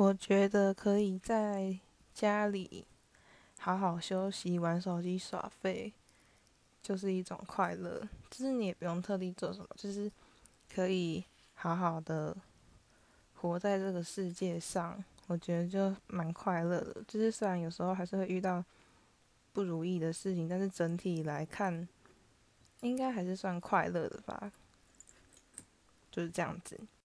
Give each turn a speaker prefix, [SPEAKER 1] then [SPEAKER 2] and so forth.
[SPEAKER 1] 我觉得可以在家里好好休息，玩手机、耍废，就是一种快乐。就是你也不用特地做什么，就是可以好好的活在这个世界上，我觉得就蛮快乐的。就是虽然有时候还是会遇到不如意的事情，但是整体来看应该还是算快乐的吧，就是这样子。